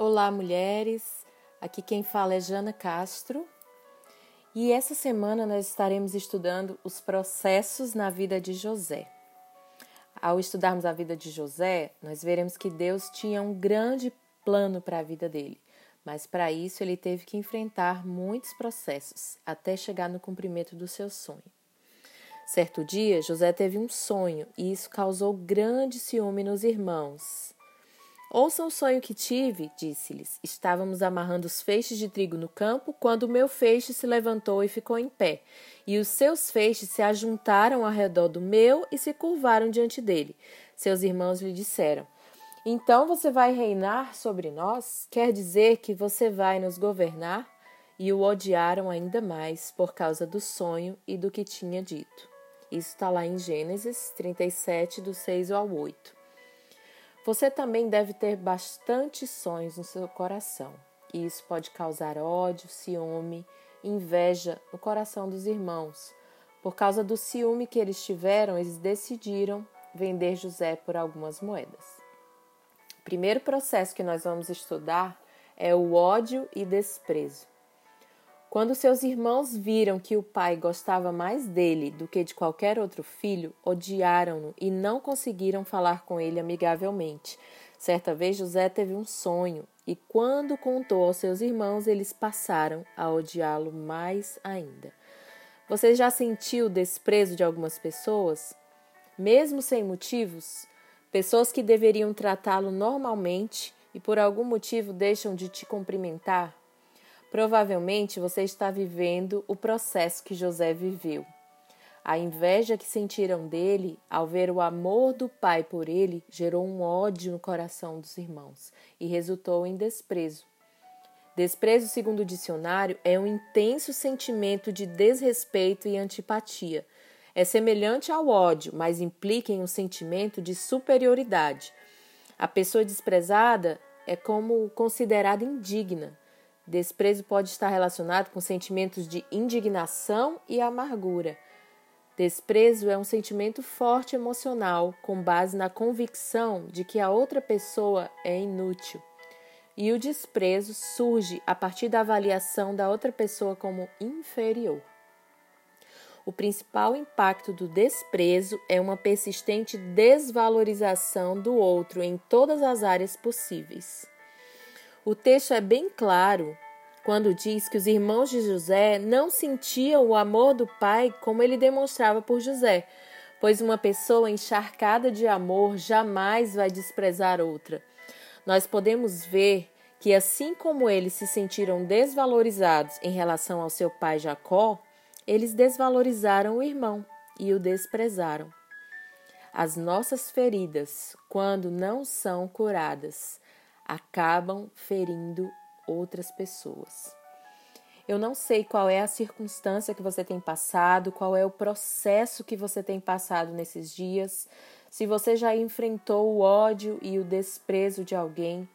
Olá, mulheres. Aqui quem fala é Jana Castro. E essa semana nós estaremos estudando os processos na vida de José. Ao estudarmos a vida de José, nós veremos que Deus tinha um grande plano para a vida dele, mas para isso ele teve que enfrentar muitos processos até chegar no cumprimento do seu sonho. Certo dia, José teve um sonho e isso causou grande ciúme nos irmãos. Ouçam o sonho que tive, disse-lhes. Estávamos amarrando os feixes de trigo no campo, quando o meu feixe se levantou e ficou em pé, e os seus feixes se ajuntaram ao redor do meu e se curvaram diante dele. Seus irmãos lhe disseram: Então você vai reinar sobre nós? Quer dizer que você vai nos governar? E o odiaram ainda mais por causa do sonho e do que tinha dito. Isso está lá em Gênesis 37, do 6 ao 8. Você também deve ter bastante sonhos no seu coração. E isso pode causar ódio, ciúme, inveja no coração dos irmãos. Por causa do ciúme que eles tiveram, eles decidiram vender José por algumas moedas. O primeiro processo que nós vamos estudar é o ódio e desprezo. Quando seus irmãos viram que o pai gostava mais dele do que de qualquer outro filho, odiaram-no e não conseguiram falar com ele amigavelmente. Certa vez José teve um sonho e, quando contou aos seus irmãos, eles passaram a odiá-lo mais ainda. Você já sentiu o desprezo de algumas pessoas? Mesmo sem motivos? Pessoas que deveriam tratá-lo normalmente e por algum motivo deixam de te cumprimentar? Provavelmente você está vivendo o processo que José viveu. A inveja que sentiram dele ao ver o amor do pai por ele gerou um ódio no coração dos irmãos e resultou em desprezo. Desprezo, segundo o dicionário, é um intenso sentimento de desrespeito e antipatia. É semelhante ao ódio, mas implica em um sentimento de superioridade. A pessoa desprezada é como considerada indigna Desprezo pode estar relacionado com sentimentos de indignação e amargura. Desprezo é um sentimento forte emocional com base na convicção de que a outra pessoa é inútil. E o desprezo surge a partir da avaliação da outra pessoa como inferior. O principal impacto do desprezo é uma persistente desvalorização do outro em todas as áreas possíveis. O texto é bem claro quando diz que os irmãos de José não sentiam o amor do pai como ele demonstrava por José, pois uma pessoa encharcada de amor jamais vai desprezar outra. Nós podemos ver que, assim como eles se sentiram desvalorizados em relação ao seu pai Jacó, eles desvalorizaram o irmão e o desprezaram. As nossas feridas, quando não são curadas, acabam ferindo outras pessoas. Eu não sei qual é a circunstância que você tem passado, qual é o processo que você tem passado nesses dias, se você já enfrentou o ódio e o desprezo de alguém.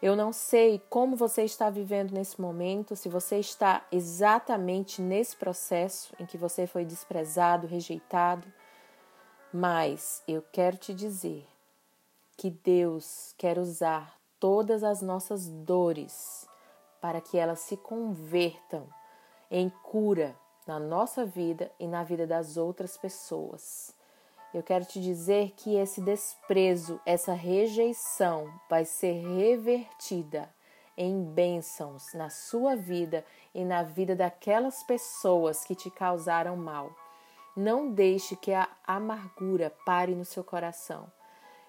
Eu não sei como você está vivendo nesse momento, se você está exatamente nesse processo em que você foi desprezado, rejeitado, mas eu quero te dizer que Deus quer usar todas as nossas dores para que elas se convertam em cura na nossa vida e na vida das outras pessoas. Eu quero te dizer que esse desprezo, essa rejeição vai ser revertida em bênçãos na sua vida e na vida daquelas pessoas que te causaram mal. Não deixe que a amargura pare no seu coração.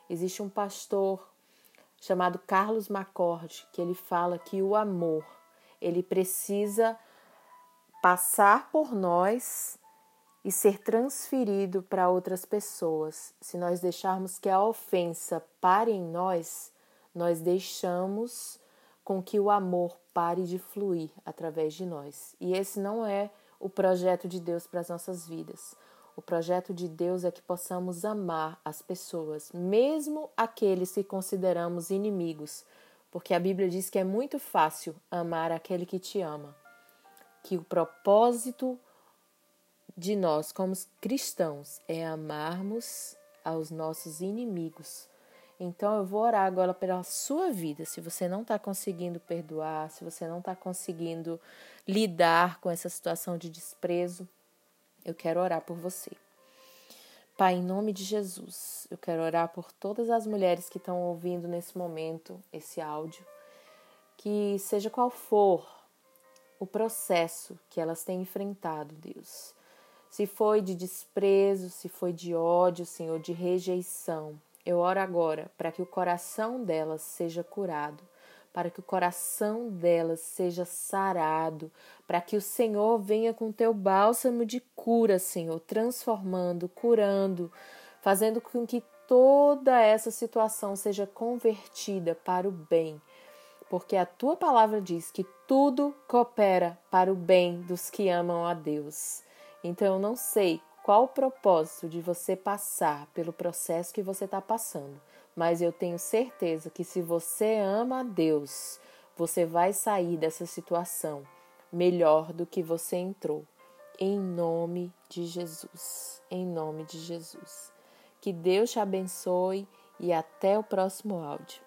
Existe um pastor chamado Carlos Macorde, que ele fala que o amor, ele precisa passar por nós e ser transferido para outras pessoas. Se nós deixarmos que a ofensa pare em nós, nós deixamos com que o amor pare de fluir através de nós. E esse não é o projeto de Deus para as nossas vidas. O projeto de Deus é que possamos amar as pessoas, mesmo aqueles que consideramos inimigos, porque a Bíblia diz que é muito fácil amar aquele que te ama. Que o propósito de nós, como cristãos, é amarmos aos nossos inimigos, Então eu vou orar agora pela sua vida. Se você não está conseguindo perdoar, se você não está conseguindo lidar com essa situação de desprezo, eu quero orar por você. Pai, em nome de Jesus, eu quero orar por todas as mulheres que estão ouvindo nesse momento esse áudio, que seja qual for o processo que elas têm enfrentado, Deus. Se foi de desprezo, se foi de ódio, Senhor, de rejeição, eu oro agora para que o coração delas seja curado, para que o coração delas seja sarado, para que o Senhor venha com teu bálsamo de cura, Senhor, transformando, curando, fazendo com que toda essa situação seja convertida para o bem. Porque a tua palavra diz que tudo coopera para o bem dos que amam a Deus. Então eu não sei qual o propósito de você passar pelo processo que você está passando, mas eu tenho certeza que se você ama a Deus, você vai sair dessa situação melhor do que você entrou. Em nome de Jesus. Em nome de Jesus. Que Deus te abençoe e até o próximo áudio.